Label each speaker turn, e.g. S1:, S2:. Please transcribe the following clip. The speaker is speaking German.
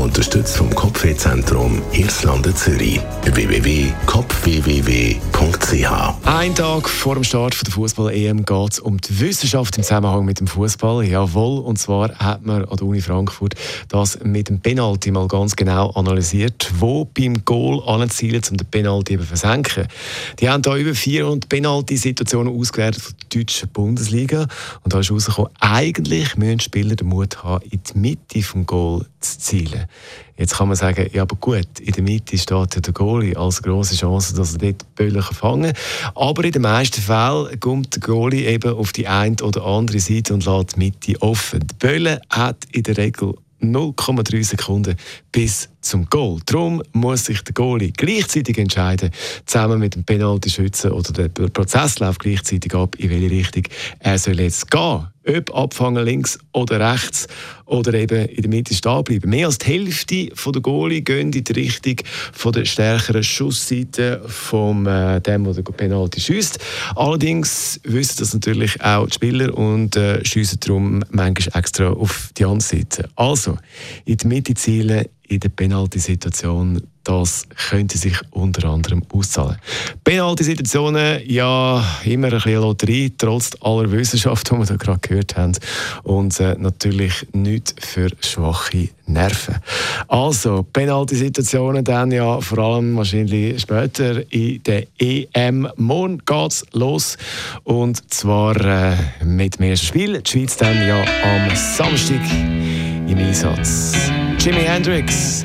S1: Unterstützt vom Kopfwehzentrum Irlande Zürich. www.kopfwww.ch
S2: Ein Tag vor dem Start der Fußball-EM geht es um die Wissenschaft im Zusammenhang mit dem Fußball. Jawohl, und zwar hat man an der Uni Frankfurt das mit dem Penalty mal ganz genau analysiert, wo beim Goal anzielen, um den Penalty eben versenken. Die haben da über 400 Penalty-Situationen ausgewertet von der deutschen Bundesliga und da ist herausgekommen, eigentlich müssen Spieler den Mut haben, in die Mitte vom Goal zu zielen. Jetzt kann man sagen, ja, aber gut, in der Mitte steht der Goalie als große Chance, dass er dort Bälle fangen kann. Aber in den meisten Fällen kommt der Goalie eben auf die eine oder andere Seite und lässt die Mitte offen. Die Bälle hat in der Regel 0,3 Sekunden bis zum Goal. Darum muss sich der Goalie gleichzeitig entscheiden, zusammen mit dem Penalty-Schützen oder der Prozess läuft gleichzeitig ab, in welche Richtung er soll jetzt gehen ob abfangen links oder rechts oder eben in der Mitte stehen bleiben. Mehr als die Hälfte der Goalie gehen in die Richtung von der stärkeren Schussseite von äh, dem, der Penalty schießt. Allerdings wissen das natürlich auch die Spieler und äh, schiessen darum manchmal extra auf die andere Seite. Also, in die Mitte zielen, in der Penalty-Situation, das könnte sich unter anderem auszahlen. Penalty-Situationen, ja, immer ein bisschen Lotterie, trotz aller Wissenschaft, die wir da gerade gehört haben. Und äh, natürlich nicht für schwache Nerven. Also, Penalty-Situationen dann ja vor allem wahrscheinlich später in der EM. Morgen geht's los. Und zwar äh, mit ersten Spiel. Die Schweiz dann ja am Samstag im Einsatz. Jimi Hendrix.